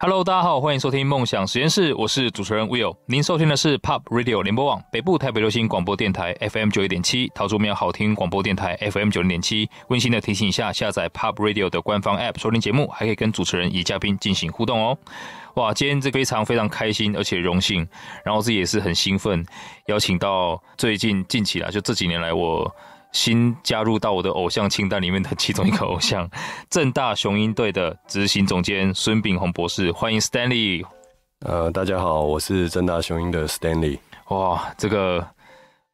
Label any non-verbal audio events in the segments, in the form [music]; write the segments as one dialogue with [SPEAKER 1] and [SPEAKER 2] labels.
[SPEAKER 1] Hello，大家好，欢迎收听梦想实验室，我是主持人 Will。您收听的是 Pop Radio 联播网北部台北流行广播电台 FM 九一点七，桃竹苗好听广播电台 FM 九零点七。温馨的提醒一下，下载 Pop Radio 的官方 App 收听节目，还可以跟主持人与嘉宾进行互动哦。哇，今天这非常非常开心，而且荣幸，然后自己也是很兴奋，邀请到最近近期来，就这几年来我。新加入到我的偶像清单里面的其中一个偶像，[laughs] 正大雄鹰队的执行总监孙炳宏博士，欢迎 Stanley。
[SPEAKER 2] 呃，大家好，我是正大雄鹰的 Stanley。
[SPEAKER 1] 哇，这个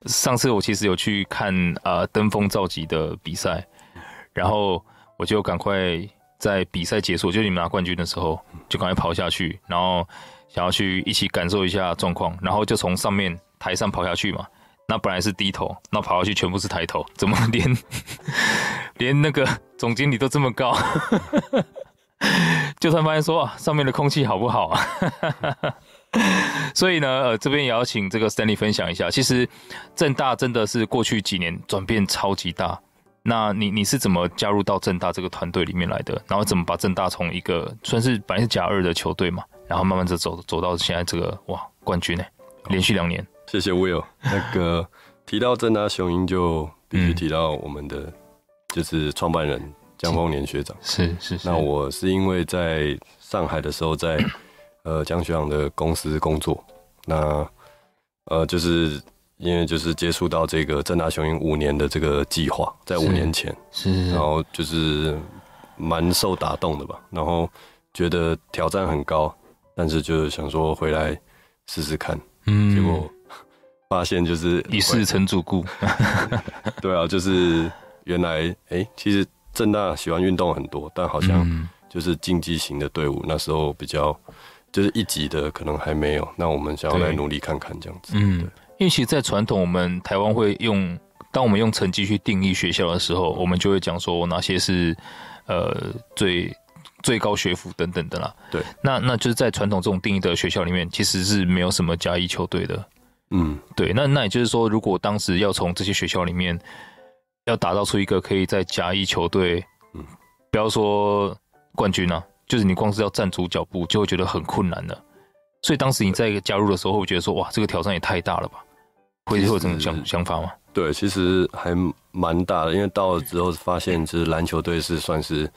[SPEAKER 1] 上次我其实有去看呃登峰造极的比赛，然后我就赶快在比赛结束，就你们拿冠军的时候，就赶快跑下去，然后想要去一起感受一下状况，然后就从上面台上跑下去嘛。那本来是低头，那跑下去全部是抬头，怎么连连那个总经理都这么高？[laughs] 就算发现说上面的空气好不好啊？[laughs] 所以呢，呃，这边也要请这个 Stanley 分享一下。其实正大真的是过去几年转变超级大。那你你是怎么加入到正大这个团队里面来的？然后怎么把正大从一个算是本来是甲二的球队嘛，然后慢慢的走走到现在这个哇冠军呢？连续两年。
[SPEAKER 2] 谢谢 Will。那个提到正大雄鹰，就必须提到我们的就是创办人江丰年学长。
[SPEAKER 1] 是是是。
[SPEAKER 2] 那我是因为在上海的时候，在呃江学长的公司工作，那呃就是因为就是接触到这个正大雄鹰五年的这个计划，在五年前
[SPEAKER 1] 是，是，是，
[SPEAKER 2] 然后就是蛮受打动的吧，然后觉得挑战很高，但是就是想说回来试试看，嗯，结果。发现就是
[SPEAKER 1] 一试成主顾，[laughs]
[SPEAKER 2] 对啊，就是原来哎、欸，其实正大喜欢运动很多，但好像就是竞技型的队伍那时候比较就是一级的可能还没有，那我们想要来努力看看这样子。嗯，对，
[SPEAKER 1] 因为其实，在传统我们台湾会用，当我们用成绩去定义学校的时候，我们就会讲说哪些是呃最最高学府等等的啦。
[SPEAKER 2] 对，
[SPEAKER 1] 那那就是在传统这种定义的学校里面，其实是没有什么加一球队的。
[SPEAKER 2] 嗯，
[SPEAKER 1] 对，那那也就是说，如果当时要从这些学校里面要打造出一个可以在甲乙球队，嗯，不要说冠军啊，就是你光是要站住脚步，就会觉得很困难的。所以当时你在加入的时候，会觉得说，哇，这个挑战也太大了吧？会会有这种想想法吗？
[SPEAKER 2] 对，其实还蛮大的，因为到了之后发现，就是篮球队是算是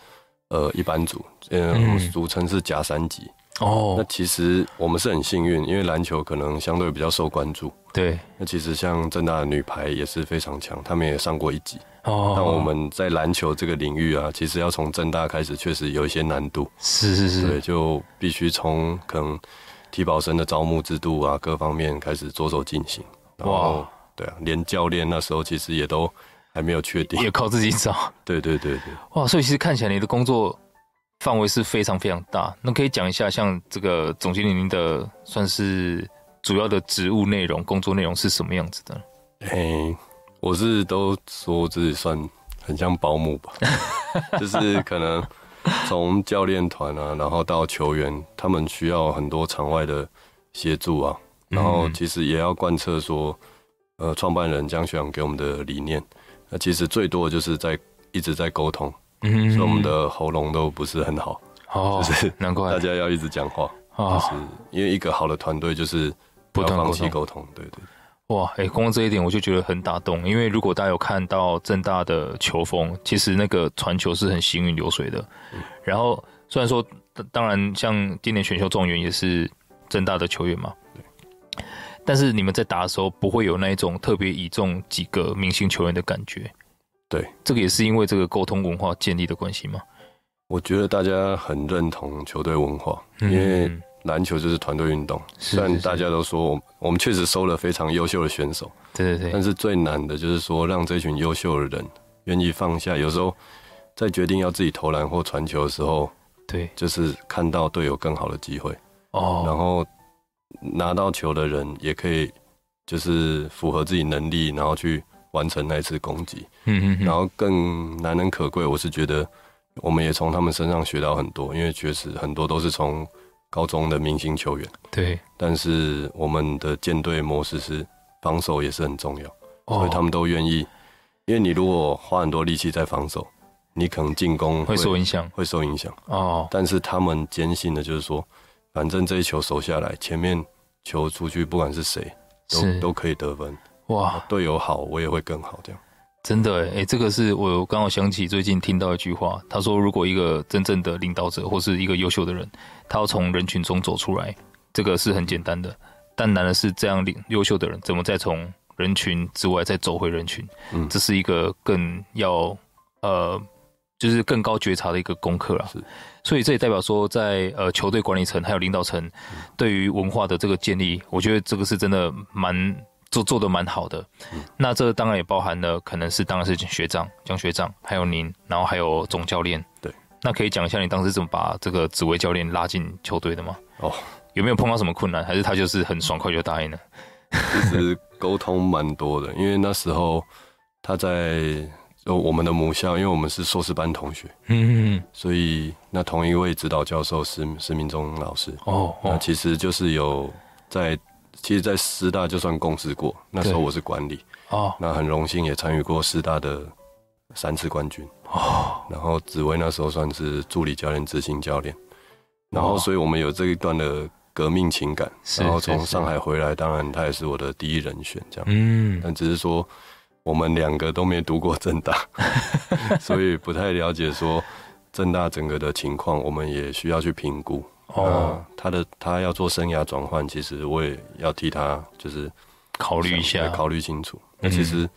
[SPEAKER 2] 呃一般组，嗯，组成是甲三级。哦，oh, 那其实我们是很幸运，因为篮球可能相对比较受关注。
[SPEAKER 1] 对，
[SPEAKER 2] 那其实像正大的女排也是非常强，他们也上过一级。哦，oh, 但我们在篮球这个领域啊，其实要从正大开始，确实有一些难度。
[SPEAKER 1] 是是是，
[SPEAKER 2] 对，就必须从可能体保生的招募制度啊，各方面开始着手进行。哇.对啊，连教练那时候其实也都还没有确定，
[SPEAKER 1] 也靠自己找。
[SPEAKER 2] 对对对对，
[SPEAKER 1] 哇，所以其实看起来你的工作。范围是非常非常大，那可以讲一下，像这个总经理您的算是主要的职务内容、工作内容是什么样子的？
[SPEAKER 2] 嘿，我是都说我自己算很像保姆吧，[laughs] 就是可能从教练团啊，然后到球员，他们需要很多场外的协助啊，然后其实也要贯彻说，呃，创办人江学长给我们的理念，那其实最多的就是在一直在沟通。嗯，所以我们的喉咙都不是很好，哦，就是难怪大家要一直讲话，哦，就是因为一个好的团队就是不断放弃沟通，对对。
[SPEAKER 1] 哇，哎、欸，光光这一点我就觉得很打动，因为如果大家有看到正大的球风，其实那个传球是很行云流水的。嗯、然后虽然说，当然像今年选秀状元也是正大的球员嘛，对。但是你们在打的时候不会有那一种特别倚重几个明星球员的感觉。
[SPEAKER 2] 对，这
[SPEAKER 1] 个也是因为这个沟通文化建立的关系吗？
[SPEAKER 2] 我觉得大家很认同球队文化，因为篮球就是团队运动。虽然大家都说我们确实收了非常优秀的选手，
[SPEAKER 1] 对对对，
[SPEAKER 2] 但是最难的就是说让这群优秀的人愿意放下。有时候在决定要自己投篮或传球的时候，
[SPEAKER 1] 对，
[SPEAKER 2] 就是看到队友更好的机会哦，然后拿到球的人也可以就是符合自己能力，然后去。完成那一次攻击，嗯嗯，然后更难能可贵，我是觉得我们也从他们身上学到很多，因为确实很多都是从高中的明星球员。
[SPEAKER 1] 对，
[SPEAKER 2] 但是我们的舰队模式是防守也是很重要，哦、所以他们都愿意。因为你如果花很多力气在防守，你可能进攻会，
[SPEAKER 1] 会受影响，
[SPEAKER 2] 会受影响。
[SPEAKER 1] 哦，
[SPEAKER 2] 但是他们坚信的就是说，反正这一球守下来，前面球出去，不管是谁，都都可以得分。哇，队友好，我也会更好，这样。
[SPEAKER 1] 真的哎，哎，这个是我刚好想起最近听到一句话，他说，如果一个真正的领导者或是一个优秀的人，他要从人群中走出来，这个是很简单的，但难的是这样领优秀的人怎么再从人群之外再走回人群，嗯，这是一个更要呃，就是更高觉察的一个功课啊。是，所以这也代表说在，在呃球队管理层还有领导层对于文化的这个建立，我觉得这个是真的蛮。做做的蛮好的，嗯、那这当然也包含了可能是当然是学长江学长，还有您，然后还有总教练。
[SPEAKER 2] 对，
[SPEAKER 1] 那可以讲一下你当时怎么把这个紫薇教练拉进球队的吗？哦，有没有碰到什么困难，还是他就是很爽快就答应了？
[SPEAKER 2] 其实沟通蛮多的，因为那时候他在我们的母校，因为我们是硕士班同学，嗯，所以那同一位指导教授是施明忠老师。哦，哦，那其实就是有在。其实，在师大就算共事过，那时候我是管理哦，那很荣幸也参与过师大的三次冠军哦。然后紫薇那时候算是助理教练、执行教练，然后所以我们有这一段的革命情感。然后从上海回来，当然他也是我的第一人选，这样。嗯，但只是说我们两个都没读过正大，[laughs] 所以不太了解说正大整个的情况，我们也需要去评估。哦，他的他要做生涯转换，其实我也要替他就是
[SPEAKER 1] 考虑一下，
[SPEAKER 2] 考虑清楚。那、嗯、其实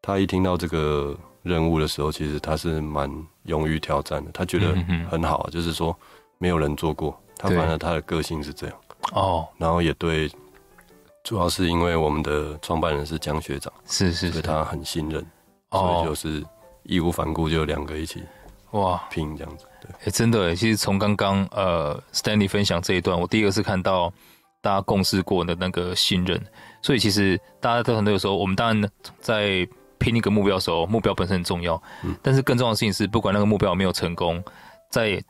[SPEAKER 2] 他一听到这个任务的时候，其实他是蛮勇于挑战的。他觉得很好，嗯、就是说没有人做过。他反而他的个性是这样哦，然后也对，主要是因为我们的创办人是江学长，
[SPEAKER 1] 是是，
[SPEAKER 2] 所以他很信任，所以就是义无反顾就两个一起哇拼这样子。
[SPEAKER 1] 哎、欸，真的，其实从刚刚呃，Stanley 分享这一段，我第一个是看到大家共事过的那个信任，所以其实大家都很多有时候，我们当然在拼一个目标的时候，目标本身很重要，嗯，但是更重要的事情是，不管那个目标有没有成功，在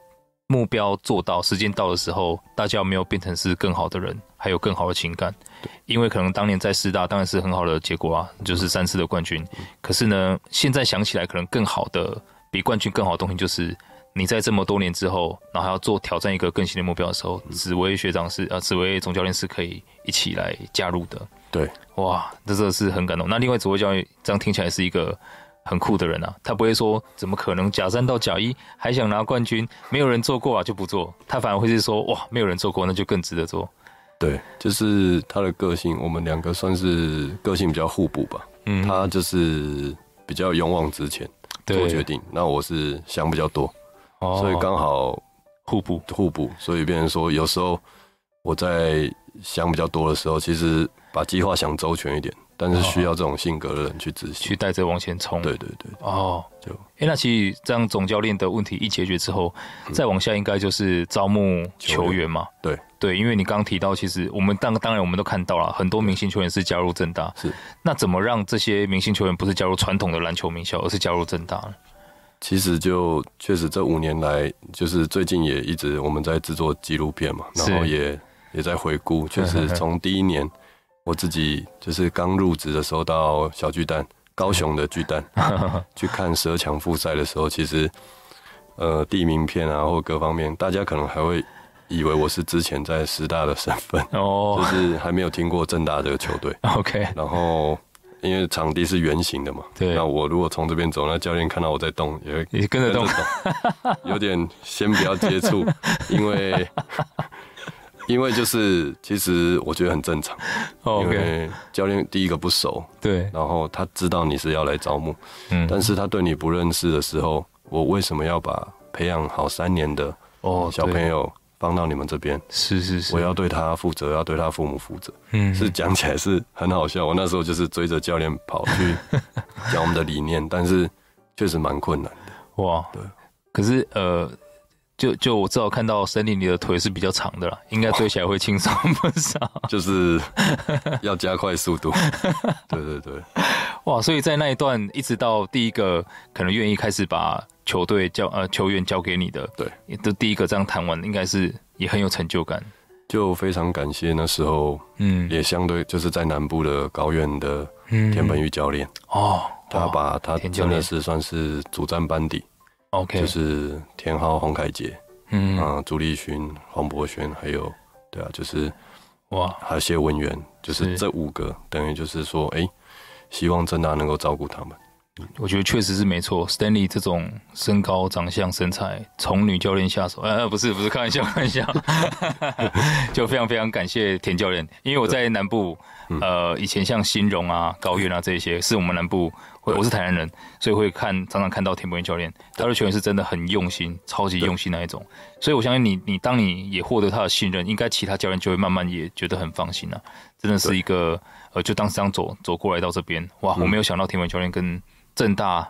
[SPEAKER 1] 目标做到时间到的时候，大家有没有变成是更好的人，还有更好的情感，对，因为可能当年在师大当然是很好的结果啊，就是三次的冠军，嗯，可是呢，现在想起来，可能更好的比冠军更好的东西就是。你在这么多年之后，然后还要做挑战一个更新的目标的时候，紫薇学长是呃，紫薇总教练是可以一起来加入的。
[SPEAKER 2] 对，
[SPEAKER 1] 哇，这真的是很感动。那另外紫薇教练这样听起来是一个很酷的人啊，他不会说怎么可能假三到假一还想拿冠军，没有人做过啊就不做，他反而会是说哇，没有人做过那就更值得做。
[SPEAKER 2] 对，就是他的个性，我们两个算是个性比较互补吧。嗯，他就是比较勇往直前做决定，那我是想比较多。所以刚好互补互补，所以变成说有时候我在想比较多的时候，其实把计划想周全一点，但是需要这种性格的人去执行，
[SPEAKER 1] 去带着往前冲。
[SPEAKER 2] 对对对。
[SPEAKER 1] 哦，就哎，那其实这样总教练的问题一解决之后，再往下应该就是招募球员嘛。
[SPEAKER 2] 对
[SPEAKER 1] 对，因为你刚刚提到，其实我们当当然我们都看到了很多明星球员是加入正大，是。那怎么让这些明星球员不是加入传统的篮球名校，而是加入正大呢？
[SPEAKER 2] 其实就确实这五年来，就是最近也一直我们在制作纪录片嘛，然后也也在回顾。确实从第一年我自己就是刚入职的时候到小巨蛋，高雄的巨蛋 [laughs] 去看十二强复赛的时候，其实呃递名片啊或各方面，大家可能还会以为我是之前在师大的身份哦，就是还没有听过正大这个球队。[laughs]
[SPEAKER 1] OK，
[SPEAKER 2] 然后。因为场地是圆形的嘛，对。那我如果从这边走，那教练看到我在动，也会
[SPEAKER 1] 也跟着动，[laughs]
[SPEAKER 2] 有点先不要接触，[laughs] 因为因为就是其实我觉得很正常.因为教练第一个不熟，对，然后他知道你是要来招募，嗯，但是他对你不认识的时候，我为什么要把培养好三年的哦小朋友？放到你们这边
[SPEAKER 1] 是是是，
[SPEAKER 2] 我要对他负责，要对他父母负责。嗯，是讲起来是很好笑。我那时候就是追着教练跑去 [laughs] 讲我们的理念，但是确实蛮困难的。哇，对。
[SPEAKER 1] 可是呃，就就我至少看到森林，里的腿是比较长的啦，应该追起来会轻松不少。[laughs]
[SPEAKER 2] 就是要加快速度。[laughs] 对对对。
[SPEAKER 1] 哇，所以在那一段一直到第一个可能愿意开始把。球队交呃球员交给你的，
[SPEAKER 2] 对，
[SPEAKER 1] 也都第一个这样谈完，应该是也很有成就感。
[SPEAKER 2] 就非常感谢那时候，嗯，也相对就是在南部的高院的田本玉教练、嗯、哦，他把他真的是算是主战班底，OK，就是田浩、洪凯杰，嗯。啊，朱立勋、黄博轩，还有对啊，就是哇，还有谢文元，就是这五个，等于就是说，哎、欸，希望正大能够照顾他们。
[SPEAKER 1] 我觉得确实是没错，Stanley 这种身高、长相、身材，从女教练下手，呃，不是不是，开玩笑，开玩笑，[laughs] 就非常非常感谢田教练，因为我在南部，呃，以前像新荣啊、高院啊这些，是我们南部，我是台南人，所以会看常常看到田博元教练，他的球员是真的很用心，超级用心那一种，所以我相信你，你当你也获得他的信任，应该其他教练就会慢慢也觉得很放心了、啊，真的是一个，呃，就当时这样走走过来到这边，哇，我没有想到田博元教练跟政大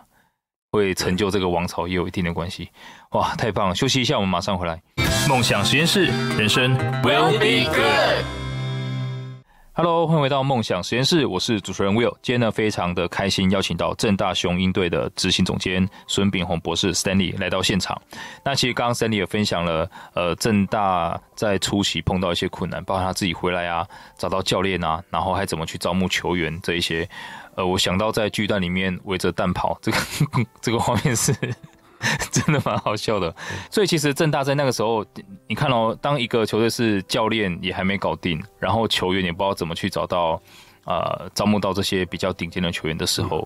[SPEAKER 1] 会成就这个王朝也有一定的关系，哇，太棒了！休息一下，我们马上回来。梦想实验室，人生 will be good。Hello，欢迎回到梦想实验室，我是主持人 Will。今天呢，非常的开心，邀请到正大雄鹰队的执行总监孙炳宏博士 Stanley 来到现场。那其实刚刚 Stanley 也分享了，呃，正大在初期碰到一些困难，包括他自己回来啊，找到教练啊，然后还怎么去招募球员这一些。呃，我想到在巨蛋里面围着蛋跑，这个 [laughs] 这个画面是。真的蛮好笑的，所以其实正大在那个时候，你看哦，当一个球队是教练也还没搞定，然后球员也不知道怎么去找到，呃，招募到这些比较顶尖的球员的时候，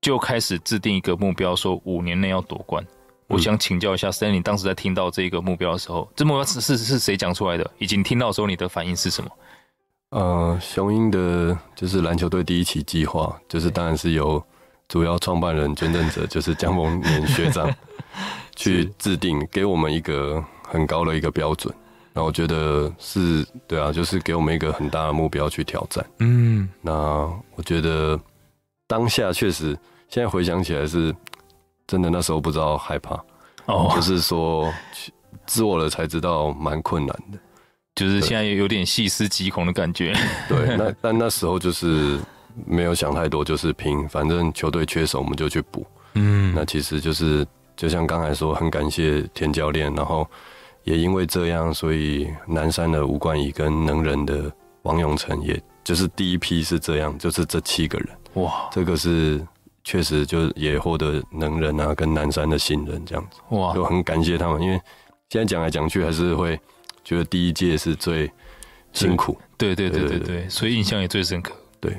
[SPEAKER 1] 就开始制定一个目标，说五年内要夺冠。我想请教一下 Stanley，当时在听到这个目标的时候，这目标是是是谁讲出来的？以及你听到的时候，你的反应是什么？
[SPEAKER 2] 呃，雄鹰的就是篮球队第一期计划，就是当然是由。主要创办人捐赠者就是江丰年学长，[laughs] 去制定给我们一个很高的一个标准，那我觉得是对啊，就是给我们一个很大的目标去挑战。嗯，那我觉得当下确实，现在回想起来是真的，那时候不知道害怕，哦，就是说做了才知道蛮困难的，
[SPEAKER 1] 就是现在有点细思极恐的感觉。
[SPEAKER 2] 对，[laughs] 那但那时候就是。没有想太多，就是拼，反正球队缺手，我们就去补。嗯，那其实就是就像刚才说，很感谢田教练，然后也因为这样，所以南山的吴冠仪跟能人的王永成，也就是第一批是这样，就是这七个人。哇，这个是确实就也获得能人啊跟南山的信任，这样子。哇，就很感谢他们，因为现在讲来讲去，还是会觉得第一届是最辛苦。
[SPEAKER 1] 对对对对对，所以印象也最深刻。
[SPEAKER 2] 对。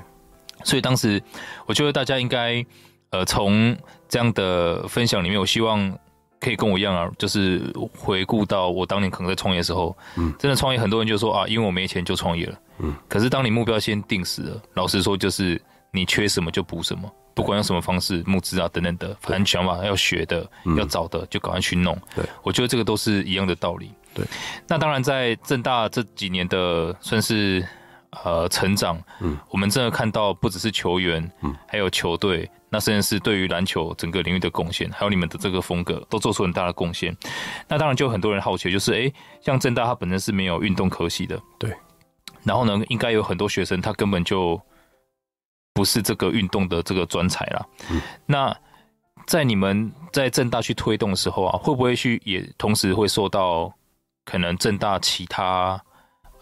[SPEAKER 1] 所以当时，我觉得大家应该，呃，从这样的分享里面，我希望可以跟我一样啊，就是回顾到我当年可能在创业的时候，嗯，真的创业，很多人就说啊，因为我没钱就创业了，嗯，可是当你目标先定死了，老实说，就是你缺什么就补什么，不管用什么方式，募资啊等等的，反正想法要学的、要找的，就赶快去弄。对，我觉得这个都是一样的道理。对，那当然在正大这几年的算是。呃，成长，嗯，我们真的看到不只是球员，嗯，还有球队，那甚至是对于篮球整个领域的贡献，还有你们的这个风格，都做出很大的贡献。那当然就很多人好奇，就是哎，像正大它本身是没有运动科系的，对，然后呢，应该有很多学生他根本就不是这个运动的这个专才啦。嗯，那在你们在正大去推动的时候啊，会不会去也同时会受到可能正大其他？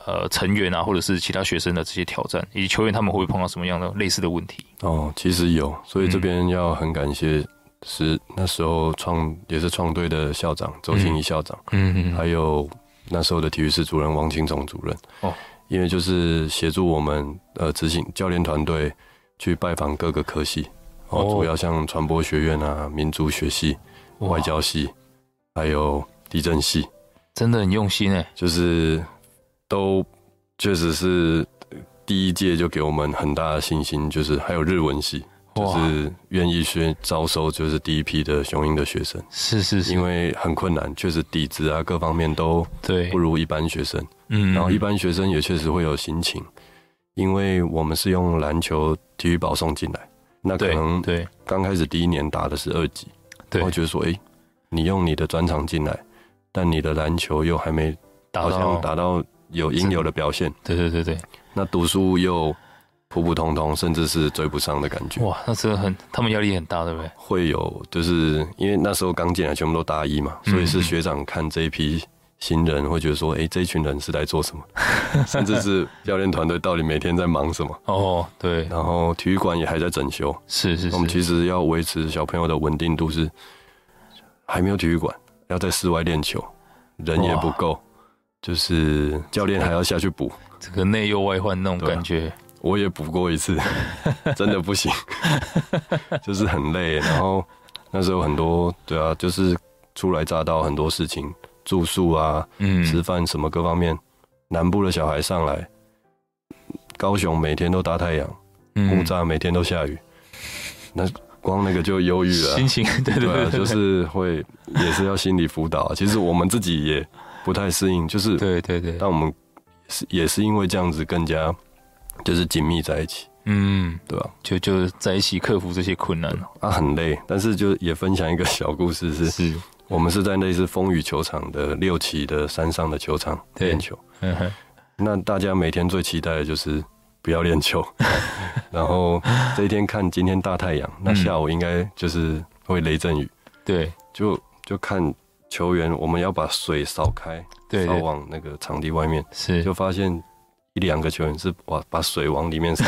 [SPEAKER 1] 呃，成员啊，或者是其他学生的这些挑战，以及球员他们会不会碰到什么样的类似的问题？
[SPEAKER 2] 哦，其实有，所以这边要很感谢是那时候创也是创队的校长周庆怡校长，嗯嗯，还有那时候的体育室主任王清总主任哦，因为就是协助我们呃执行教练团队去拜访各个科系哦，主要像传播学院啊、民族学系、外交系，还有地震系，
[SPEAKER 1] 真的很用心哎，
[SPEAKER 2] 就是。都确实是第一届就给我们很大的信心，就是还有日文系，就是愿意去招收，就是第一批的雄鹰的学生。
[SPEAKER 1] 是是是，
[SPEAKER 2] 因为很困难，确实底子啊各方面都对不如一般学生。嗯，然后一般学生也确实会有心情，因为我们是用篮球体育保送进来，那可能对刚开始第一年打的是二级，然后觉得说，哎，你用你的专长进来，但你的篮球又还没好像达到。有应有的表现，
[SPEAKER 1] 对对对对。
[SPEAKER 2] 那读书又普普通通，甚至是追不上的感觉。
[SPEAKER 1] 哇，那真的很，他们压力很大，对不对？
[SPEAKER 2] 会有，就是因为那时候刚进来，全部都大一嘛，所以是学长看这一批新人，会觉得说，哎、欸，这一群人是来做什么？[laughs] 甚至是教练团队到底每天在忙什么？[laughs]
[SPEAKER 1] 哦，对。
[SPEAKER 2] 然后体育馆也还在整修，
[SPEAKER 1] 是是是。
[SPEAKER 2] 我们其实要维持小朋友的稳定度，是还没有体育馆，要在室外练球，人也不够，就是教练还要下去补，
[SPEAKER 1] 这个内忧外患那种感觉。
[SPEAKER 2] 我也补过一次，[laughs] 真的不行，[laughs] 就是很累。然后那时候很多，对啊，就是初来乍到，很多事情，住宿啊，嗯，吃饭什么各方面。南部的小孩上来，高雄每天都大太阳，木栅每天都下雨，那光那个就忧郁了，
[SPEAKER 1] 心情 [laughs] 对对对，
[SPEAKER 2] 就是会也是要心理辅导。其实我们自己也不太适应，就是对对对，但我们是也是因为这样子更加。就是紧密在一起，嗯，对吧？
[SPEAKER 1] 就就在一起克服这些困难
[SPEAKER 2] 啊，很累，但是就也分享一个小故事是，是我们是在类似风雨球场的六期的山上的球场练球，嗯哼。那大家每天最期待的就是不要练球，[laughs] 然后这一天看今天大太阳，那下午应该就是会雷阵雨，
[SPEAKER 1] 对，
[SPEAKER 2] 就就看球员我们要把水扫开，扫往那个场地外面，是，就发现。一两个球员是把把水往里面扫，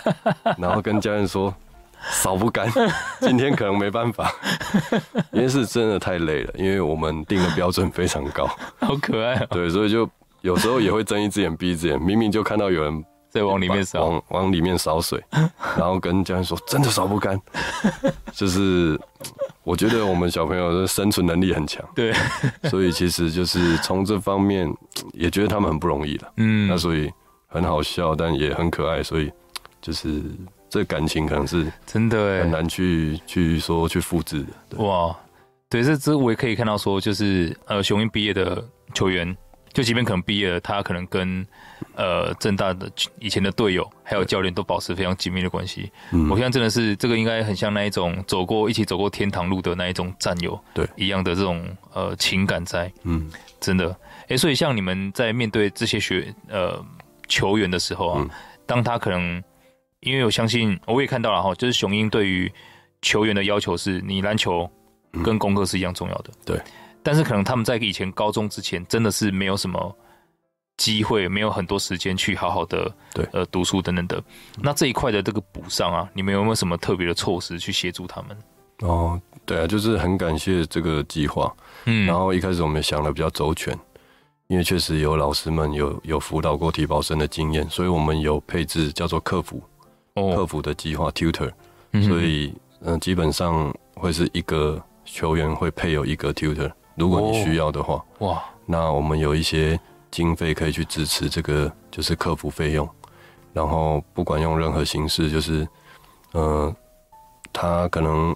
[SPEAKER 2] [laughs] 然后跟教练说扫不干，[laughs] 今天可能没办法，因为是真的太累了，因为我们定的标准非常高，
[SPEAKER 1] 好可爱啊！
[SPEAKER 2] 对，所以就有时候也会睁一只眼闭一只眼，明明就看到有人
[SPEAKER 1] 在往里面扫，
[SPEAKER 2] 往往里面扫水，然后跟教练说真的扫不干，[laughs] 就是我觉得我们小朋友的生存能力很强，
[SPEAKER 1] 对，
[SPEAKER 2] 所以其实就是从这方面也觉得他们很不容易了，嗯，那所以。很好笑，但也很可爱，所以就是这感情可能是真的很难去去说去复制的。
[SPEAKER 1] 哇，对，这这我也可以看到说，就是呃，雄鹰毕业的球员，就即便可能毕业了，他可能跟呃正大的以前的队友还有教练都保持非常紧密的关系。嗯，我现在真的是这个应该很像那一种走过一起走过天堂路的那一种战友，对一样的这种呃情感在。嗯，真的。哎、欸，所以像你们在面对这些学呃。球员的时候啊，嗯、当他可能，因为我相信，我也看到了哈，就是雄鹰对于球员的要求是，你篮球跟功课是一样重要的。
[SPEAKER 2] 对，
[SPEAKER 1] 但是可能他们在以前高中之前，真的是没有什么机会，没有很多时间去好好的对呃读书等等的。那这一块的这个补上啊，你们有没有什么特别的措施去协助他们？
[SPEAKER 2] 哦，对啊，就是很感谢这个计划。嗯，然后一开始我们想的比较周全。因为确实有老师们有有辅导过体保生的经验，所以我们有配置叫做客服，哦、客服的计划 tutor，所以嗯，基本上会是一个球员会配有一个 tutor，如果你需要的话，哇，那我们有一些经费可以去支持这个就是客服费用，然后不管用任何形式，就是呃，他可能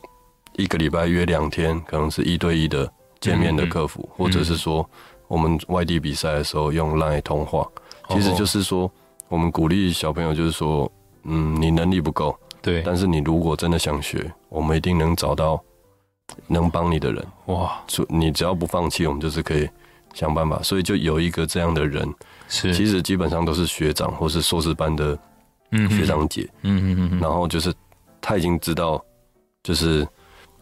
[SPEAKER 2] 一个礼拜约两天，可能是一对一的见面的客服，或者是说。我们外地比赛的时候用 LINE 通话，其实就是说，我们鼓励小朋友，就是说，嗯，你能力不够，对，但是你如果真的想学，我们一定能找到能帮你的人。哇，你只要不放弃，我们就是可以想办法。所以就有一个这样的人，是，其实基本上都是学长或是硕士班的学长姐，嗯嗯嗯，然后就是他已经知道，就是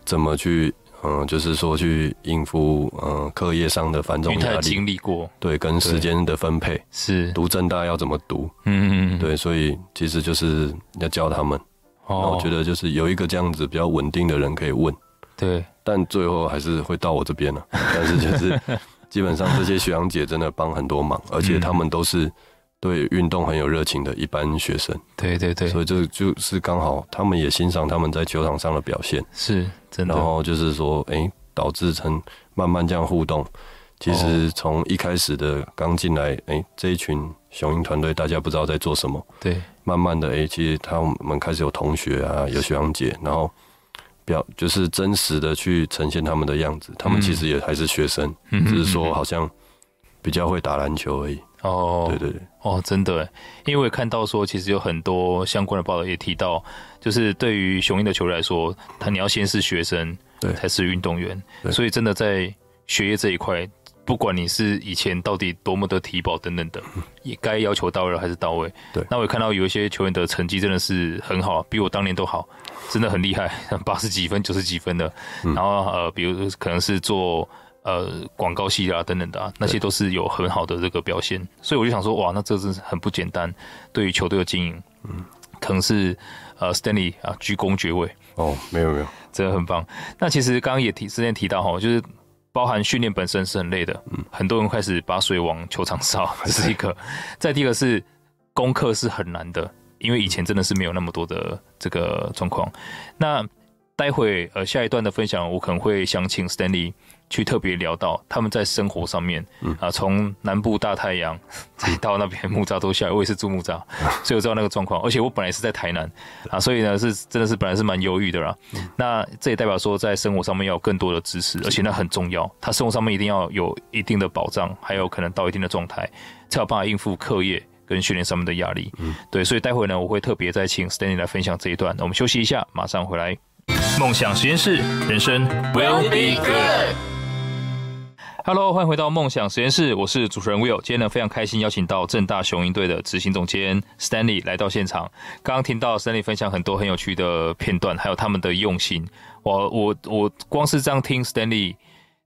[SPEAKER 2] 怎么去。嗯，就是说去应付嗯课业上的繁重压力，他
[SPEAKER 1] 经历过，
[SPEAKER 2] 对，跟时间的分配。是。读政大要怎么读，嗯嗯，对，所以其实就是要教他们。哦，我觉得就是有一个这样子比较稳定的人可以问，对，但最后还是会到我这边了。[laughs] 但是就是 [laughs] 基本上这些学长姐真的帮很多忙，而且他们都是。对运动很有热情的一班学生，对对对，所以就就是刚好，他们也欣赏他们在球场上的表现，是真的。然后就是说，哎，导致成慢慢这样互动。其实从一开始的刚进来，哎，这一群雄鹰团队，大家不知道在做什么。对，慢慢的，哎，其实他们开始有同学啊，有学长姐，然后表就是真实的去呈现他们的样子。他们其实也还是学生，只是说好像比较会打篮球而已。哦，对对对，
[SPEAKER 1] 哦，真的，因为我也看到说，其实有很多相关的报道也提到，就是对于雄鹰的球队来说，他你要先是学生，对，才是运动员，所以真的在学业这一块，不管你是以前到底多么的体保等等的，也该要求到位还是到位。
[SPEAKER 2] 对，
[SPEAKER 1] 那我也看到有一些球员的成绩真的是很好，比我当年都好，真的很厉害，[laughs] 八十几分、九十几分的。然后呃，比如可能是做呃广告系啊等等的啊，那些都是有很好的这个表现。所以我就想说，哇，那这真是很不简单，对于球队的经营，嗯，可能是呃 Stanley 啊居功爵位。
[SPEAKER 2] 哦，没有没有，
[SPEAKER 1] 真的很棒。那其实刚刚也提之前提到哈，就是。包含训练本身是很累的，嗯，很多人开始把水往球场烧，这是一个。[laughs] 再第二个是功课是很难的，因为以前真的是没有那么多的这个状况。那待会呃下一段的分享，我可能会想请 Stanley。去特别聊到他们在生活上面，啊，从南部大太阳再到那边木栅都下来，我也是住木栅，[laughs] 所以我知道那个状况。而且我本来是在台南，啊，所以呢是真的是本来是蛮忧郁的啦。那这也代表说在生活上面要有更多的支持，而且那很重要。他生活上面一定要有一定的保障，还有可能到一定的状态，才有办法应付课业跟训练上面的压力。对，所以待会呢，我会特别再请 Stanley 来分享这一段。那我们休息一下，马上回来。梦想实验室，人生 will be good。Hello，欢迎回到梦想实验室，我是主持人 Will。今天呢，非常开心邀请到正大雄鹰队的执行总监 Stanley 来到现场。刚刚听到 Stanley 分享很多很有趣的片段，还有他们的用心。我我我光是这样听 Stanley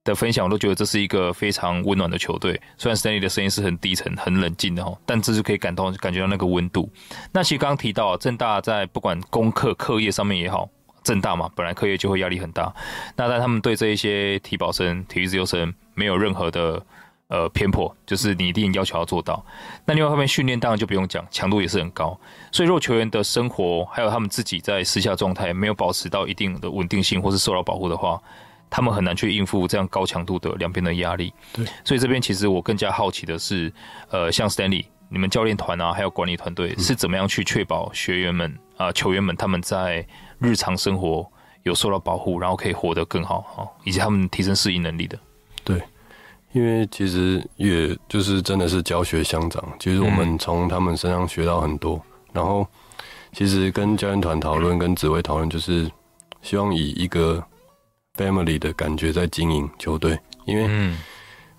[SPEAKER 1] 的分享，我都觉得这是一个非常温暖的球队。虽然 Stanley 的声音是很低沉、很冷静的哦，但这是可以感到感觉到那个温度。那其实刚刚提到正大在不管功课课业上面也好。正大嘛，本来课业就会压力很大，那但他们对这一些体保生、体育自由生没有任何的呃偏颇，就是你一定要求要做到。那另外后面训练当然就不用讲，强度也是很高。所以如果球员的生活还有他们自己在私下状态没有保持到一定的稳定性，或是受到保护的话，他们很难去应付这样高强度的两边的压力。对，所以这边其实我更加好奇的是，呃，像 Stanley，你们教练团啊，还有管理团队是怎么样去确保学员们啊、呃、球员们他们在日常生活有受到保护，然后可以活得更好，以及他们提升适应能力的。
[SPEAKER 2] 对，因为其实也就是真的是教学相长，其实我们从他们身上学到很多。然后其实跟教练团讨论，跟指挥讨论，就是希望以一个 family 的感觉在经营球队。因为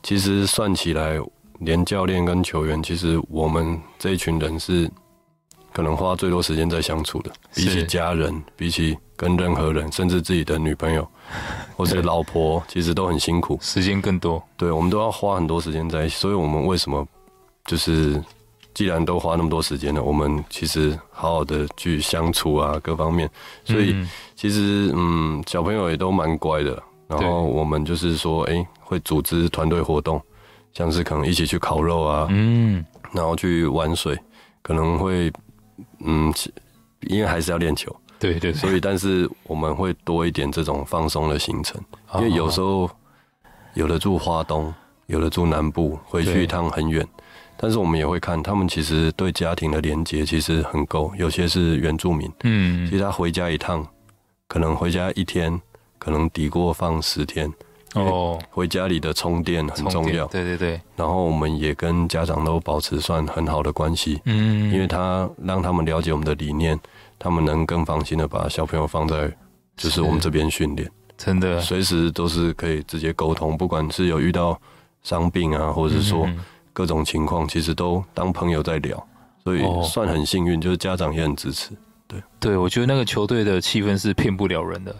[SPEAKER 2] 其实算起来，连教练跟球员，其实我们这一群人是。可能花最多时间在相处的，比起家人，比起跟任何人，甚至自己的女朋友 [laughs] 或者老婆，其实都很辛苦，
[SPEAKER 1] 时间更多。
[SPEAKER 2] 对，我们都要花很多时间在一起。所以，我们为什么就是既然都花那么多时间了，我们其实好好的去相处啊，各方面。所以，其实嗯，小朋友也都蛮乖的。然后我们就是说，哎、欸，会组织团队活动，像是可能一起去烤肉啊，嗯，然后去玩水，可能会。嗯，因为还是要练球，
[SPEAKER 1] 对，对对，
[SPEAKER 2] 所以但是我们会多一点这种放松的行程，因为有时候有的住花东，有的住南部，回去一趟很远，但是我们也会看他们其实对家庭的连接其实很够，有些是原住民，嗯，其实他回家一趟，可能回家一天，可能抵过放十天。哦，回家里的充电很重要。
[SPEAKER 1] 对对对。
[SPEAKER 2] 然后我们也跟家长都保持算很好的关系。嗯。因为他让他们了解我们的理念，他们能更放心的把小朋友放在就是我们这边训练。真的。随时都是可以直接沟通，不管是有遇到伤病啊，或者是说各种情况，其实都当朋友在聊，所以算很幸运，就是家长也很支持。
[SPEAKER 1] 对，对我觉得那个球队的气氛是骗不了人的。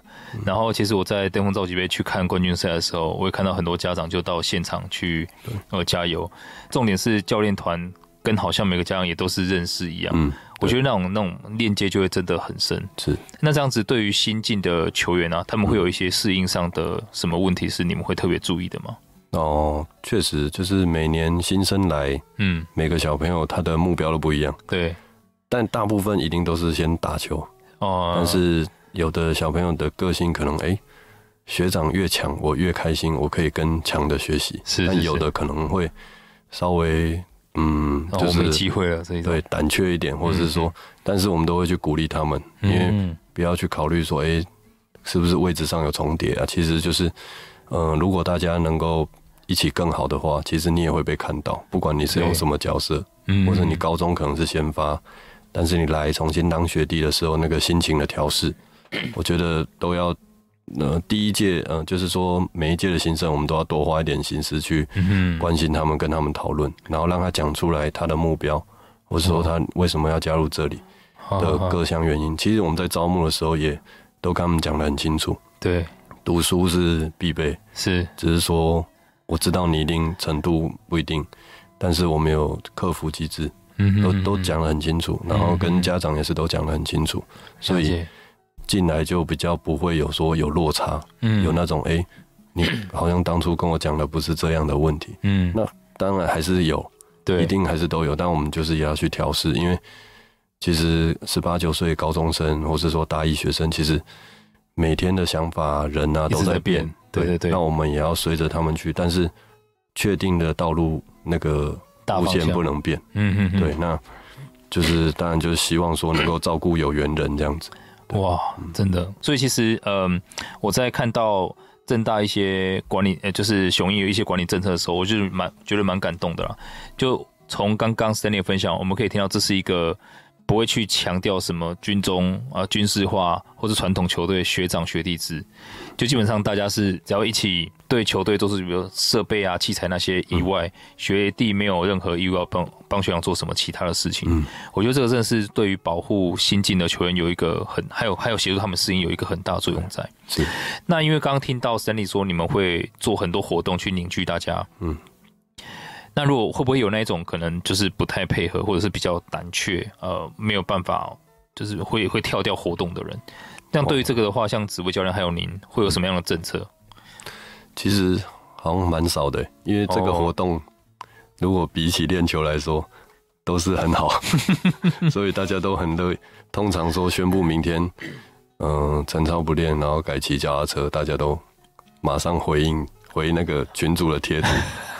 [SPEAKER 1] 然后，其实我在登峰造极杯去看冠军赛的时候，我也看到很多家长就到现场去呃加油。重点是教练团跟好像每个家长也都是认识一样。嗯，我觉得那种那种链接就会真的很深。是，那这样子对于新进的球员啊，他们会有一些适应上的什么问题是你们会特别注意的吗？
[SPEAKER 2] 哦，确实，就是每年新生来，嗯，每个小朋友他的目标都不一样。对。但大部分一定都是先打球哦，但是有的小朋友的个性可能哎、欸，学长越强我越开心，我可以跟强的学习。是，但有的可能会稍微嗯，就是没
[SPEAKER 1] 机会了，
[SPEAKER 2] 对，胆怯一点，或者是说，但是我们都会去鼓励他们，因为不要去考虑说哎、欸，是不是位置上有重叠啊？其实就是嗯，如果大家能够一起更好的话，其实你也会被看到，不管你是用什么角色，嗯，或者你高中可能是先发。但是你来重新当学弟的时候，那个心情的调试，[clears throat] 我觉得都要呃，第一届，呃，就是说每一届的新生，我们都要多花一点心思去关心他们，跟他们讨论，然后让他讲出来他的目标，或是说他为什么要加入这里的各项原因。其实我们在招募的时候也都跟他们讲的很清楚。
[SPEAKER 1] 对，
[SPEAKER 2] 读书是必备，
[SPEAKER 1] 是，
[SPEAKER 2] 只是说我知道你一定程度不一定，但是我们有克服机制，嗯，都都讲得很清楚，然后跟家长也是都讲得很清楚，所以。进来就比较不会有说有落差，嗯，有那种哎、欸，你好像当初跟我讲的不是这样的问题，嗯，那当然还是有，对，一定还是都有，但我们就是也要去调试，因为其实十八九岁高中生或是说大一学生，其实每天的想法、人啊都在变，对对对，那我们也要随着他们去，但是确定的道路那个路线不能变，嗯嗯，对，那就是当然就是希望说能够照顾有缘人这样子。
[SPEAKER 1] 哇，真的，所以其实，嗯，我在看到正大一些管理，呃，就是雄鹰有一些管理政策的时候，我就是蛮觉得蛮感动的啦。就从刚刚 Stanley 分享，我们可以听到这是一个。不会去强调什么军中啊军事化或者传统球队学长学弟制，就基本上大家是只要一起对球队都是比如设备啊器材那些以外，嗯、学弟没有任何义务要帮帮学长做什么其他的事情。嗯，我觉得这个真的是对于保护新进的球员有一个很还有还有协助他们适应有一个很大作用在。
[SPEAKER 2] 是。
[SPEAKER 1] 那因为刚刚听到 Stanley 说你们会做很多活动去凝聚大家。嗯。那如果会不会有那一种可能就是不太配合，或者是比较胆怯，呃，没有办法，就是会会跳掉活动的人？这样对于这个的话，像子威教练还有您，会有什么样的政策？
[SPEAKER 2] 其实好像蛮少的，因为这个活动如果比起练球来说，都是很好，[laughs] 所以大家都很乐意。通常说宣布明天，嗯、呃，陈超不练，然后改骑脚踏车，大家都马上回应回那个群主的贴图。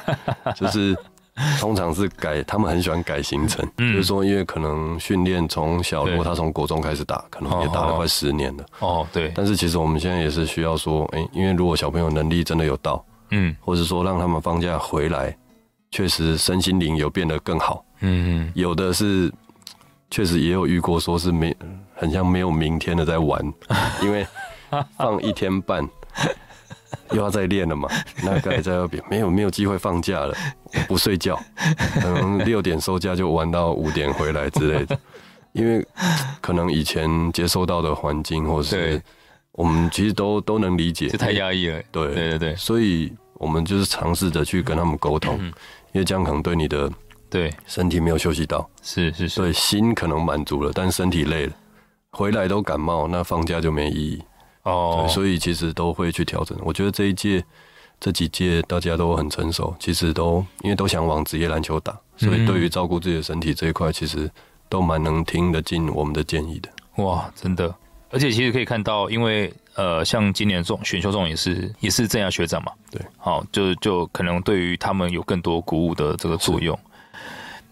[SPEAKER 2] [laughs] 就是通常是改，他们很喜欢改行程。嗯、就是说，因为可能训练从小，如果他从国中开始打，可能也打了快十年了。
[SPEAKER 1] 哦，对。
[SPEAKER 2] 但是其实我们现在也是需要说，哎、欸，因为如果小朋友能力真的有到，嗯，或者说让他们放假回来，确实身心灵有变得更好。嗯嗯。有的是确实也有遇过，说是没很像没有明天的在玩，因为放一天半。又要再练了嘛？[laughs] 那该在那边没有没有机会放假了，不睡觉，可能六点收假就玩到五点回来之类的。[laughs] 因为可能以前接受到的环境，或是我们其实都都能理解，
[SPEAKER 1] 这太压抑了。
[SPEAKER 2] 对
[SPEAKER 1] 对对对，
[SPEAKER 2] 所以我们就是尝试着去跟他们沟通，因为这样可能对你的对身体没有休息到，
[SPEAKER 1] 是是是，
[SPEAKER 2] 对心可能满足了，但身体累了，回来都感冒，那放假就没意义。哦，oh. 所以其实都会去调整。我觉得这一届、这几届大家都很成熟，其实都因为都想往职业篮球打，所以对于照顾自己的身体这一块，其实都蛮能听得进我们的建议的。
[SPEAKER 1] 哇，真的！而且其实可以看到，因为呃，像今年这种选秀中也是也是正亚学长嘛，
[SPEAKER 2] 对，
[SPEAKER 1] 好，就就可能对于他们有更多鼓舞的这个作用。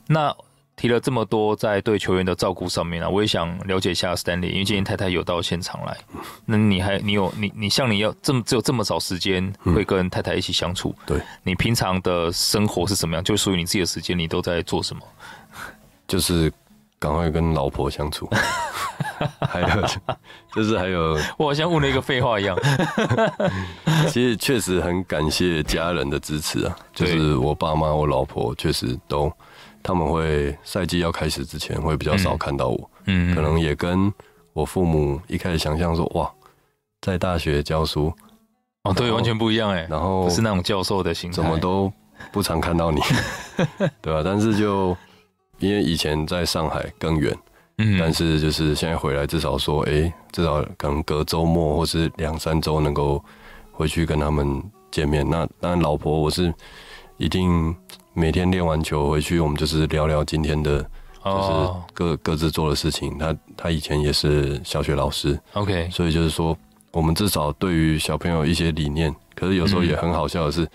[SPEAKER 1] 那。提了这么多在对球员的照顾上面啊，我也想了解一下 Stanley，因为今天太太有到现场来，那你还你有你你像你要这么只有这么少时间会跟太太一起相处，嗯、对，你平常的生活是什么样？就属于你自己的时间，你都在做什么？
[SPEAKER 2] 就是赶快跟老婆相处，[laughs] 还有就是还有，
[SPEAKER 1] 我好像问了一个废话一样。[laughs]
[SPEAKER 2] 其实确实很感谢家人的支持啊，就是我爸妈、我老婆确实都。他们会赛季要开始之前会比较少看到我，嗯，可能也跟我父母一开始想象说，哇，在大学教书，
[SPEAKER 1] 哦，对，完全不一样哎，
[SPEAKER 2] 然后
[SPEAKER 1] 不是那种教授的心态，
[SPEAKER 2] 怎么都不常看到你，[laughs] 对吧、啊？但是就因为以前在上海更远，嗯，但是就是现在回来，至少说，哎、欸，至少可能隔周末或是两三周能够回去跟他们见面。那当然，老婆我是一定。每天练完球回去，我们就是聊聊今天的，就是各各自做的事情。他他以前也是小学老师
[SPEAKER 1] ，OK，
[SPEAKER 2] 所以就是说，我们至少对于小朋友一些理念。可是有时候也很好笑的是，诶、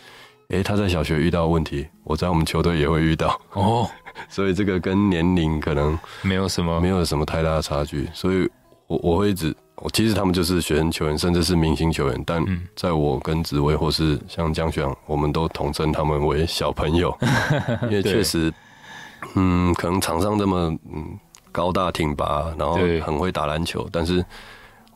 [SPEAKER 2] 嗯欸，他在小学遇到问题，我在我们球队也会遇到哦。[laughs] 所以这个跟年龄可能
[SPEAKER 1] 没有什么，
[SPEAKER 2] 没有什么太大的差距。所以我我会一直。我其实他们就是学生球员，甚至是明星球员，但在我跟紫薇或是像江学长，我们都统称他们为小朋友，[laughs] 因为确实，嗯，可能场上这么嗯高大挺拔，然后很会打篮球，但是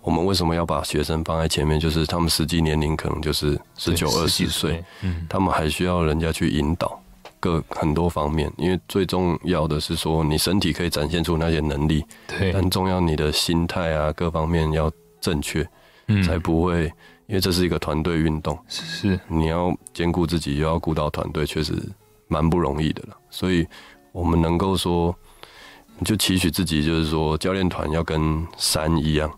[SPEAKER 2] 我们为什么要把学生放在前面？就是他们实际年龄可能就是十九二十岁，嗯，他们还需要人家去引导各很多方面，因为最重要的是说你身体可以展现出那些能力，
[SPEAKER 1] 对，
[SPEAKER 2] 但重要你的心态啊各方面要正确，嗯，才不会，因为这是一个团队运动，
[SPEAKER 1] 是，
[SPEAKER 2] 你要兼顾自己又要顾到团队，确实蛮不容易的了。所以我们能够说，就期许自己，就是说教练团要跟山一样。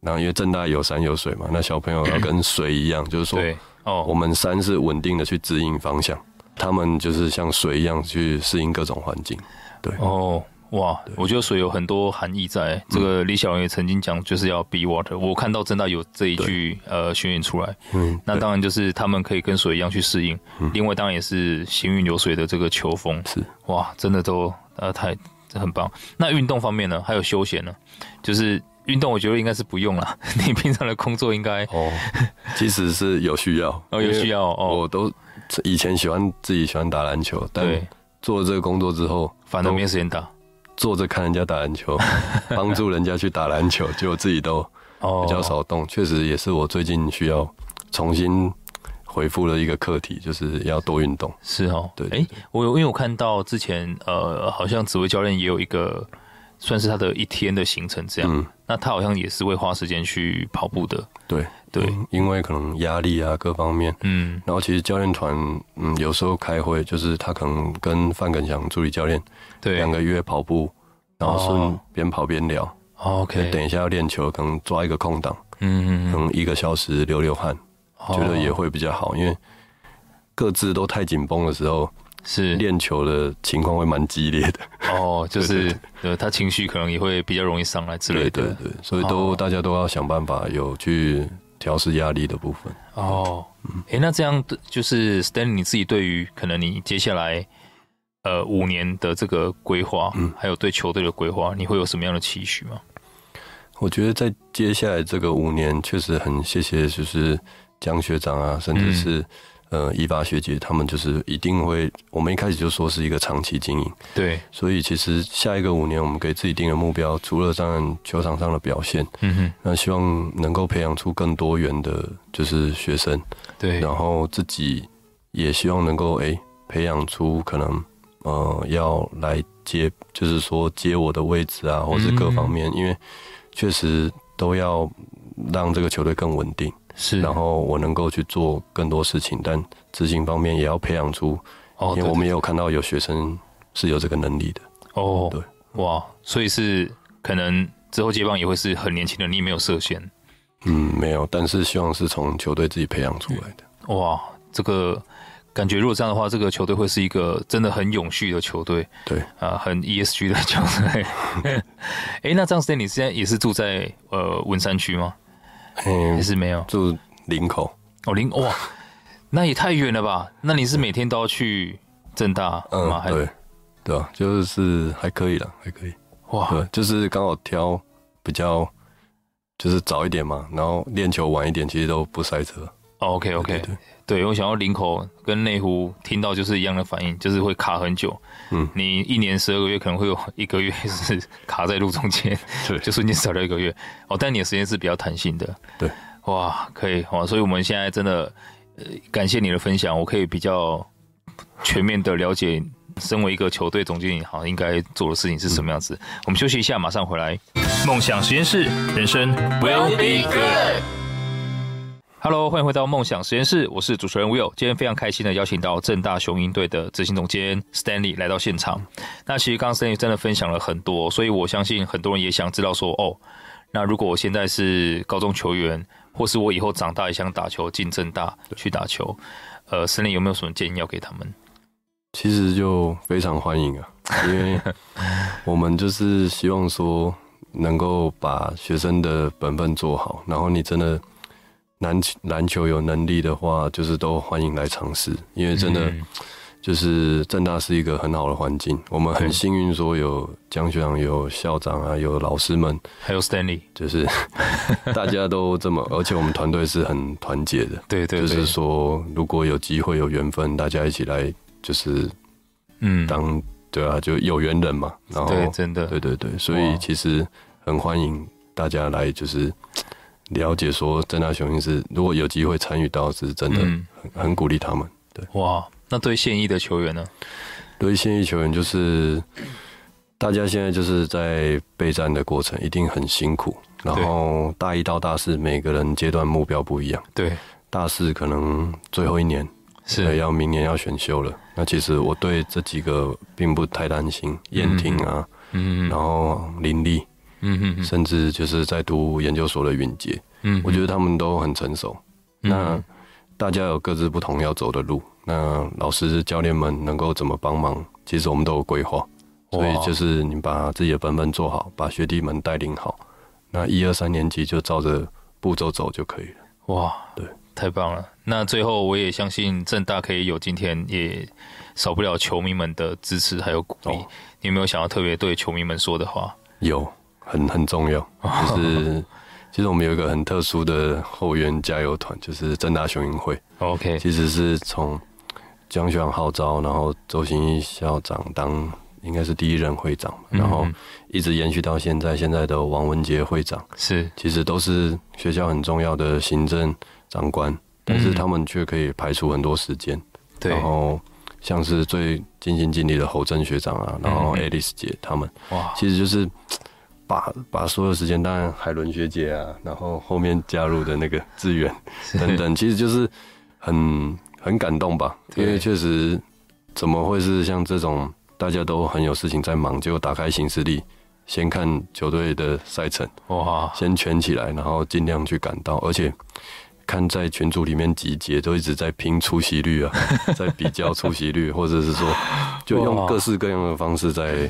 [SPEAKER 2] 然后因为正大有山有水嘛，那小朋友要跟水一样，就是说，哦，我们山是稳定的去指引方向，他们就是像水一样去适应各种环境。对，
[SPEAKER 1] 哦，哇，我觉得水有很多含义在。这个李小龙也曾经讲，就是要 be water。我看到真的有这一句呃宣言出来，嗯，那当然就是他们可以跟水一样去适应。另外当然也是行云流水的这个球风是，哇，真的都呃太很棒。那运动方面呢，还有休闲呢，就是。运动我觉得应该是不用了，[laughs] 你平常的工作应该
[SPEAKER 2] 哦，其实是有需要
[SPEAKER 1] 哦，有需要哦。
[SPEAKER 2] 我都以前喜欢自己喜欢打篮球，但做了这个工作之后，
[SPEAKER 1] 反正没时间打，
[SPEAKER 2] 坐着看人家打篮球，[laughs] 帮助人家去打篮球，结果自己都比较少动。确实也是我最近需要重新回复的一个课题，就是要多运动。
[SPEAKER 1] 是哦，对，哎，我有因为我看到之前呃，好像紫薇教练也有一个。算是他的一天的行程这样，嗯、那他好像也是会花时间去跑步的。
[SPEAKER 2] 对
[SPEAKER 1] 对、
[SPEAKER 2] 嗯，因为可能压力啊各方面，嗯，然后其实教练团，嗯，有时候开会就是他可能跟范耿祥助理教练，对，两个月跑步，然后顺边跑边聊。
[SPEAKER 1] 哦、OK，
[SPEAKER 2] 等一下要练球，可能抓一个空档，嗯嗯，可能一个小时流流汗，哦、觉得也会比较好，因为各自都太紧绷的时候。是练球的情况会蛮激烈的
[SPEAKER 1] 哦，就 [laughs] 是呃，他情绪可能也会比较容易上来之类的，
[SPEAKER 2] 对对对，所以都大家都要想办法有去调试压力的部分
[SPEAKER 1] 哦。嗯，哎，那这样就是 Stanley 你自己对于可能你接下来呃五年的这个规划，嗯，还有对球队的规划，你会有什么样的期许吗？
[SPEAKER 2] 我觉得在接下来这个五年，确实很谢谢就是江学长啊，甚至是。呃，伊娃学姐他们就是一定会，我们一开始就说是一个长期经营，
[SPEAKER 1] 对，
[SPEAKER 2] 所以其实下一个五年我们给自己定的目标，除了当然球场上的表现，嗯哼，那希望能够培养出更多元的，就是学生，
[SPEAKER 1] 对，
[SPEAKER 2] 然后自己也希望能够哎、欸、培养出可能呃要来接，就是说接我的位置啊，或是各方面，嗯、因为确实都要让这个球队更稳定。是，然后我能够去做更多事情，但执行方面也要培养出，哦，因为我们也有看到有学生是有这个能力的。
[SPEAKER 1] 哦，对，哇，所以是可能之后接棒也会是很年轻的，你没有设限？
[SPEAKER 2] 嗯，没有，但是希望是从球队自己培养出来的。
[SPEAKER 1] 哇，这个感觉如果这样的话，这个球队会是一个真的很永续的球队。
[SPEAKER 2] 对，
[SPEAKER 1] 啊，很 ESG 的球队。哎、欸，那这样子你现在也是住在呃文山区吗？
[SPEAKER 2] 嗯，
[SPEAKER 1] 还是没有
[SPEAKER 2] 住林口
[SPEAKER 1] 哦，林哇，[laughs] 那也太远了吧？那你是每天都要去正大
[SPEAKER 2] 嗯吗？对，对啊，就是还可以了，还可以哇，对，就是刚好挑比较就是早一点嘛，然后练球晚一点，其实都不塞车。
[SPEAKER 1] 哦，OK OK，对，对，对，我想要林口跟内湖听到就是一样的反应，就是会卡很久。嗯，你一年十二个月可能会有一个月是卡在路中间，对，[laughs] 就瞬间少了一个月。哦，但你的时间是比较弹性的。
[SPEAKER 2] 对，
[SPEAKER 1] 哇，可以哇，所以我们现在真的呃感谢你的分享，我可以比较全面的了解，身为一个球队总经理，好应该做的事情是什么样子。嗯、我们休息一下，马上回来。梦想实验室，人生 will be good。Hello，欢迎回到梦想实验室，我是主持人 Will。今天非常开心的邀请到正大雄鹰队的执行总监 Stanley 来到现场。那其实刚刚 Stanley 真的分享了很多，所以我相信很多人也想知道说，哦，那如果我现在是高中球员，或是我以后长大也想打球进正大去打球，呃，Stanley 有没有什么建议要给他们？
[SPEAKER 2] 其实就非常欢迎啊，因为 [laughs] 我们就是希望说能够把学生的本分做好，然后你真的。篮篮球有能力的话，就是都欢迎来尝试，因为真的就是正大是一个很好的环境。我们很幸运说有江学长、有校长啊，有老师们，
[SPEAKER 1] 还有 Stanley，
[SPEAKER 2] 就是 [laughs] 大家都这么，而且我们团队是很团结的。
[SPEAKER 1] 对，对对，
[SPEAKER 2] 就是说如果有机会有缘分，大家一起来，就是嗯，当对啊，就有缘人嘛。然后
[SPEAKER 1] 对，真的，
[SPEAKER 2] 对对对，所以其实很欢迎大家来，就是。了解说政大雄鹰是如果有机会参与到，是真的很很鼓励他们。对，
[SPEAKER 1] 哇，那对现役的球员呢？
[SPEAKER 2] 对现役球员就是大家现在就是在备战的过程，一定很辛苦。然后大一到大四，每个人阶段目标不一样。
[SPEAKER 1] 对，
[SPEAKER 2] 大四可能最后一年是要明年要选秀了。那其实我对这几个并不太担心，燕婷啊，嗯，然后林立。嗯嗯，甚至就是在读研究所的允杰，嗯，我觉得他们都很成熟。嗯、那大家有各自不同要走的路，那老师教练们能够怎么帮忙，其实我们都有规划。所以就是你把自己的本分做好，把学弟们带领好，那一二三年级就照着步骤走就可以了。哇，对，
[SPEAKER 1] 太棒了。那最后我也相信正大可以有今天，也少不了球迷们的支持还有鼓励。哦、你有没有想要特别对球迷们说的话？
[SPEAKER 2] 有。很 [laughs] 很重要，就是 [laughs] 其实我们有一个很特殊的后援加油团，就是正大雄鹰会。
[SPEAKER 1] OK，
[SPEAKER 2] 其实是从江学长号召，然后周行义校长当应该是第一任会长，然后一直延续到现在。现在的王文杰会长
[SPEAKER 1] 是，
[SPEAKER 2] 其实都是学校很重要的行政长官，但是他们却可以排除很多时间。对，然后像是最尽心尽力的侯正学长啊，然后 Alice 姐他们，哇，其实就是。把把所有时间，当然海伦学姐啊，然后后面加入的那个志远 [laughs] 等等，其实就是很很感动吧。因为确实，怎么会是像这种大家都很有事情在忙，结果打开行事历，先看球队的赛程，哇，先圈起来，然后尽量去赶到，而且看在群组里面集结，都一直在拼出席率啊，[laughs] 在比较出席率，或者是说，就用各式各样的方式在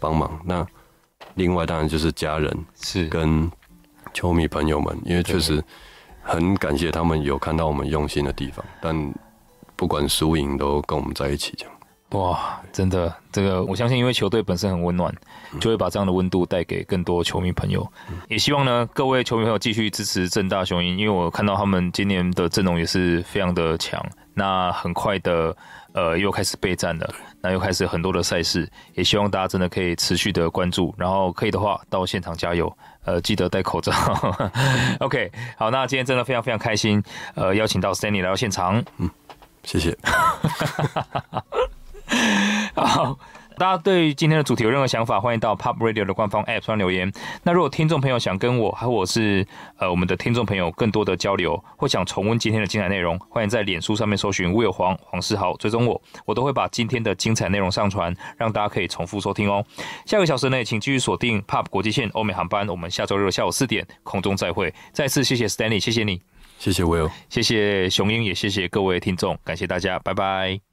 [SPEAKER 2] 帮忙。那。另外，当然就是家人是跟球迷朋友们，因为确实很感谢他们有看到我们用心的地方，但不管输赢都跟我们在一起这样。
[SPEAKER 1] 哇，真的，这个我相信，因为球队本身很温暖，就会把这样的温度带给更多球迷朋友。也希望呢，各位球迷朋友继续支持正大雄鹰，因为我看到他们今年的阵容也是非常的强。那很快的，呃，又开始备战了，那又开始很多的赛事，也希望大家真的可以持续的关注，然后可以的话到现场加油，呃，记得戴口罩。[laughs] OK，好，那今天真的非常非常开心，呃，邀请到 Stanley 来到现场，
[SPEAKER 2] 嗯，谢谢。[laughs]
[SPEAKER 1] 好，大家对今天的主题有任何想法，欢迎到 Pop Radio 的官方 App 上留言。那如果听众朋友想跟我，还或是呃我们的听众朋友更多的交流，或想重温今天的精彩内容，欢迎在脸书上面搜寻 Will 黄黄世豪，追踪我，我都会把今天的精彩内容上传，让大家可以重复收听哦。下个小时内，请继续锁定 Pop 国际线欧美航班，我们下周日下午四点空中再会。再次谢谢 Stanley，谢谢你，
[SPEAKER 2] 谢谢 Will，
[SPEAKER 1] 谢谢雄鹰，也谢谢各位听众，感谢大家，拜拜。